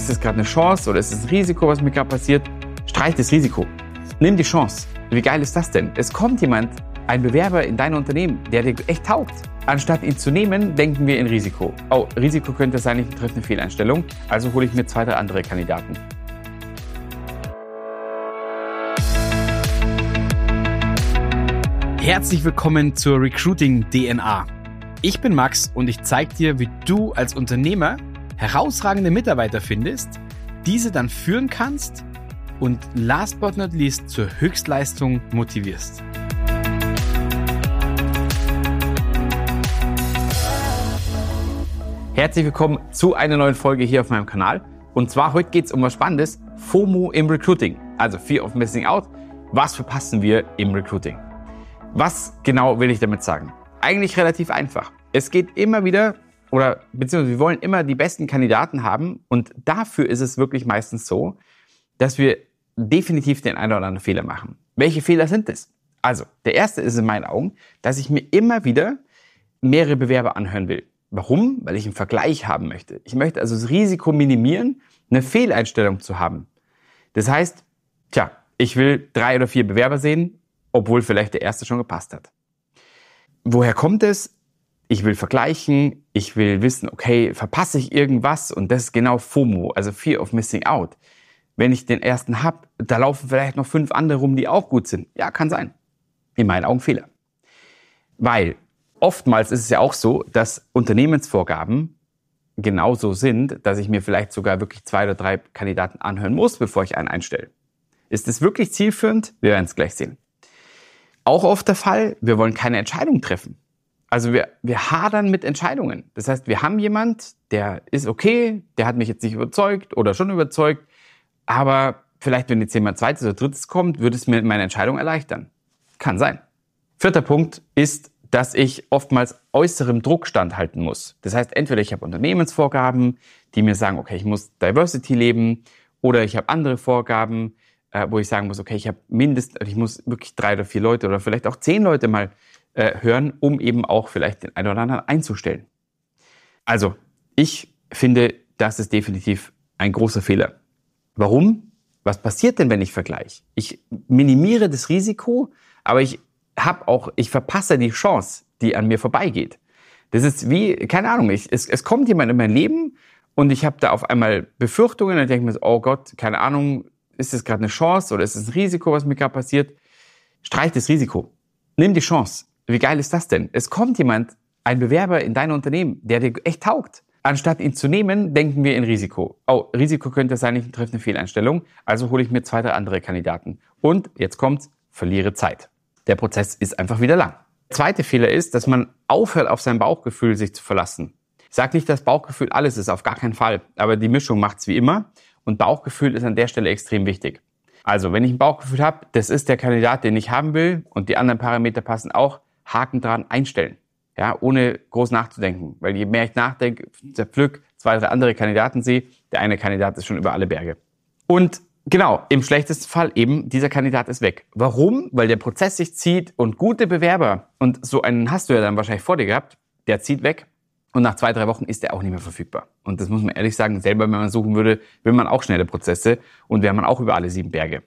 ist das gerade eine Chance oder ist es ein Risiko, was mir gerade passiert? Streich das Risiko. Nimm die Chance. Wie geil ist das denn? Es kommt jemand, ein Bewerber in dein Unternehmen, der dir echt taugt. Anstatt ihn zu nehmen, denken wir in Risiko. Oh, Risiko könnte sein, ich treffe eine Fehleinstellung, also hole ich mir zwei, drei andere Kandidaten. Herzlich willkommen zur Recruiting DNA. Ich bin Max und ich zeige dir, wie du als Unternehmer herausragende Mitarbeiter findest, diese dann führen kannst und last but not least zur Höchstleistung motivierst. Herzlich willkommen zu einer neuen Folge hier auf meinem Kanal. Und zwar heute geht es um was Spannendes, FOMO im Recruiting, also Fear of Missing Out. Was verpassen wir im Recruiting? Was genau will ich damit sagen? Eigentlich relativ einfach. Es geht immer wieder oder beziehungsweise wir wollen immer die besten Kandidaten haben und dafür ist es wirklich meistens so, dass wir definitiv den einen oder anderen Fehler machen. Welche Fehler sind es? Also, der erste ist in meinen Augen, dass ich mir immer wieder mehrere Bewerber anhören will. Warum? Weil ich einen Vergleich haben möchte. Ich möchte also das Risiko minimieren, eine Fehleinstellung zu haben. Das heißt, tja, ich will drei oder vier Bewerber sehen, obwohl vielleicht der erste schon gepasst hat. Woher kommt es? Ich will vergleichen, ich will wissen, okay, verpasse ich irgendwas und das ist genau FOMO, also Fear of Missing Out. Wenn ich den ersten hab, da laufen vielleicht noch fünf andere rum, die auch gut sind. Ja, kann sein. In meinen Augen Fehler. Weil oftmals ist es ja auch so, dass Unternehmensvorgaben genauso sind, dass ich mir vielleicht sogar wirklich zwei oder drei Kandidaten anhören muss, bevor ich einen einstelle. Ist es wirklich zielführend? Wir werden es gleich sehen. Auch oft der Fall, wir wollen keine Entscheidung treffen. Also wir, wir hadern mit Entscheidungen. Das heißt, wir haben jemand, der ist okay, der hat mich jetzt nicht überzeugt oder schon überzeugt, aber vielleicht, wenn jetzt jemand zweites oder drittes kommt, würde es mir meine Entscheidung erleichtern. Kann sein. Vierter Punkt ist, dass ich oftmals äußerem Druck standhalten muss. Das heißt, entweder ich habe Unternehmensvorgaben, die mir sagen, okay, ich muss Diversity leben, oder ich habe andere Vorgaben, äh, wo ich sagen muss, okay, ich habe mindestens, ich muss wirklich drei oder vier Leute oder vielleicht auch zehn Leute mal äh, hören, um eben auch vielleicht den einen oder anderen einzustellen. Also, ich finde, das ist definitiv ein großer Fehler. Warum? Was passiert denn, wenn ich vergleiche? Ich minimiere das Risiko, aber ich habe auch, ich verpasse die Chance, die an mir vorbeigeht. Das ist wie, keine Ahnung, ich, es, es kommt jemand in mein Leben und ich habe da auf einmal Befürchtungen und denke mir so, oh Gott, keine Ahnung, ist das gerade eine Chance oder ist es ein Risiko, was mir gerade passiert? Streich das Risiko. Nimm die Chance. Wie geil ist das denn? Es kommt jemand, ein Bewerber in dein Unternehmen, der dir echt taugt. Anstatt ihn zu nehmen, denken wir in Risiko. Oh, Risiko könnte sein, ich treffe eine Fehleinstellung, also hole ich mir zwei, drei andere Kandidaten. Und jetzt kommt's, verliere Zeit. Der Prozess ist einfach wieder lang. Zweite Fehler ist, dass man aufhört, auf sein Bauchgefühl sich zu verlassen. Ich sage nicht, dass Bauchgefühl alles ist, auf gar keinen Fall. Aber die Mischung macht's wie immer. Und Bauchgefühl ist an der Stelle extrem wichtig. Also, wenn ich ein Bauchgefühl habe, das ist der Kandidat, den ich haben will und die anderen Parameter passen auch, Haken dran einstellen. Ja, ohne groß nachzudenken. Weil je mehr ich nachdenke, zerpflück, zwei, drei andere Kandidaten sehe, der eine Kandidat ist schon über alle Berge. Und genau, im schlechtesten Fall eben, dieser Kandidat ist weg. Warum? Weil der Prozess sich zieht und gute Bewerber, und so einen hast du ja dann wahrscheinlich vor dir gehabt, der zieht weg und nach zwei, drei Wochen ist er auch nicht mehr verfügbar. Und das muss man ehrlich sagen, selber, wenn man suchen würde, will man auch schnelle Prozesse und wäre man auch über alle sieben Berge.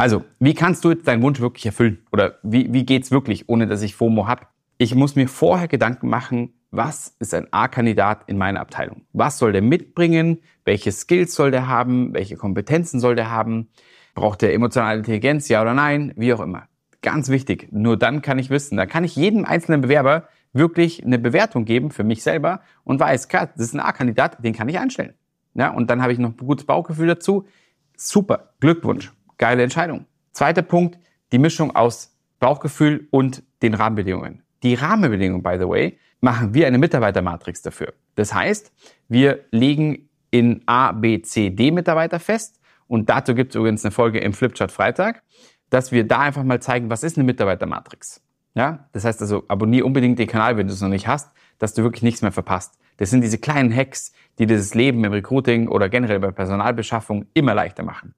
Also, wie kannst du jetzt deinen Wunsch wirklich erfüllen? Oder wie, wie geht's wirklich, ohne dass ich FOMO habe? Ich muss mir vorher Gedanken machen, was ist ein A-Kandidat in meiner Abteilung? Was soll der mitbringen? Welche Skills soll der haben? Welche Kompetenzen soll der haben? Braucht der emotionale Intelligenz, ja oder nein? Wie auch immer. Ganz wichtig. Nur dann kann ich wissen, dann kann ich jedem einzelnen Bewerber wirklich eine Bewertung geben für mich selber und weiß, klar, das ist ein A-Kandidat, den kann ich einstellen. Ja, und dann habe ich noch ein gutes Bauchgefühl dazu. Super. Glückwunsch. Geile Entscheidung. Zweiter Punkt, die Mischung aus Bauchgefühl und den Rahmenbedingungen. Die Rahmenbedingungen, by the way, machen wir eine Mitarbeitermatrix dafür. Das heißt, wir legen in A, B, C, D Mitarbeiter fest und dazu gibt es übrigens eine Folge im Flipchart Freitag, dass wir da einfach mal zeigen, was ist eine Mitarbeitermatrix. Ja, das heißt also, abonniere unbedingt den Kanal, wenn du es noch nicht hast, dass du wirklich nichts mehr verpasst. Das sind diese kleinen Hacks, die dieses Leben im Recruiting oder generell bei Personalbeschaffung immer leichter machen.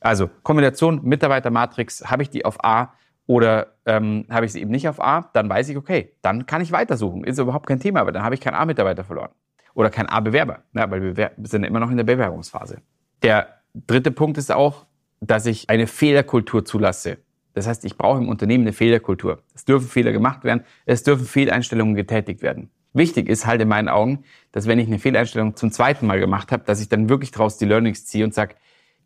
Also Kombination Mitarbeitermatrix, habe ich die auf A oder ähm, habe ich sie eben nicht auf A, dann weiß ich, okay, dann kann ich weitersuchen. Ist überhaupt kein Thema, aber dann habe ich keinen A-Mitarbeiter verloren. oder kein A-Bewerber, ja, weil wir sind immer noch in der Bewerbungsphase. Der dritte Punkt ist auch, dass ich eine Fehlerkultur zulasse. Das heißt, ich brauche im Unternehmen eine Fehlerkultur. Es dürfen Fehler gemacht werden, es dürfen Fehleinstellungen getätigt werden. Wichtig ist halt in meinen Augen, dass wenn ich eine Fehleinstellung zum zweiten Mal gemacht habe, dass ich dann wirklich daraus die Learnings ziehe und sage,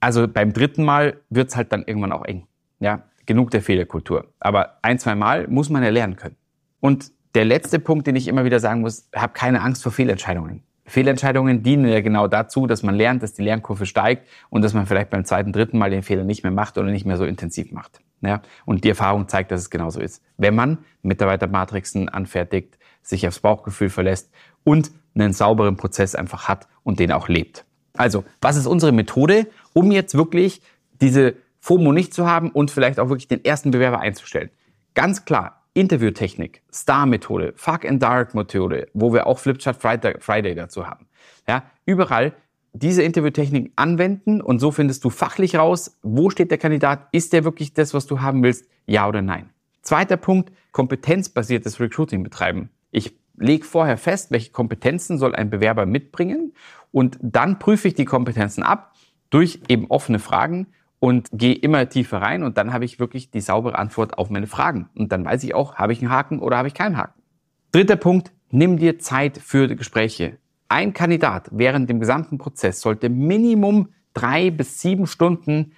also beim dritten Mal wird's halt dann irgendwann auch eng. Ja, genug der Fehlerkultur. Aber ein, zwei Mal muss man ja lernen können. Und der letzte Punkt, den ich immer wieder sagen muss, hab keine Angst vor Fehlentscheidungen. Fehlentscheidungen dienen ja genau dazu, dass man lernt, dass die Lernkurve steigt und dass man vielleicht beim zweiten, dritten Mal den Fehler nicht mehr macht oder nicht mehr so intensiv macht. Ja? Und die Erfahrung zeigt, dass es genauso ist. Wenn man Mitarbeitermatrixen anfertigt, sich aufs Bauchgefühl verlässt und einen sauberen Prozess einfach hat und den auch lebt. Also, was ist unsere Methode, um jetzt wirklich diese FOMO nicht zu haben und vielleicht auch wirklich den ersten Bewerber einzustellen? Ganz klar, Interviewtechnik, Star-Methode, Fuck and Dark-Methode, wo wir auch Flipchart Friday, dazu haben. Ja, überall diese Interviewtechnik anwenden und so findest du fachlich raus, wo steht der Kandidat, ist der wirklich das, was du haben willst, ja oder nein. Zweiter Punkt, kompetenzbasiertes Recruiting betreiben. Ich lege vorher fest, welche Kompetenzen soll ein Bewerber mitbringen und dann prüfe ich die Kompetenzen ab durch eben offene Fragen und gehe immer tiefer rein und dann habe ich wirklich die saubere Antwort auf meine Fragen. Und dann weiß ich auch, habe ich einen Haken oder habe ich keinen Haken. Dritter Punkt, nimm dir Zeit für die Gespräche. Ein Kandidat während dem gesamten Prozess sollte Minimum drei bis sieben Stunden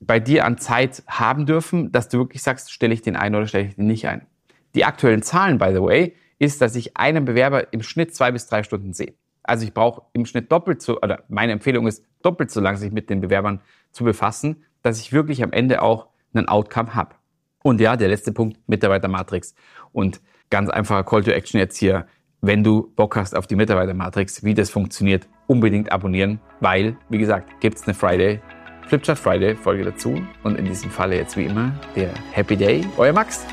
bei dir an Zeit haben dürfen, dass du wirklich sagst, stelle ich den ein oder stelle ich den nicht ein. Die aktuellen Zahlen, by the way, ist, dass ich einen Bewerber im Schnitt zwei bis drei Stunden sehe. Also ich brauche im Schnitt doppelt so, oder meine Empfehlung ist, doppelt so lang sich mit den Bewerbern zu befassen, dass ich wirklich am Ende auch einen Outcome habe. Und ja, der letzte Punkt, Mitarbeitermatrix. Und ganz einfacher Call to Action jetzt hier, wenn du Bock hast auf die Mitarbeitermatrix, wie das funktioniert, unbedingt abonnieren, weil, wie gesagt, gibt's eine Friday, Flipchart Friday Folge dazu. Und in diesem Falle jetzt wie immer der Happy Day, euer Max.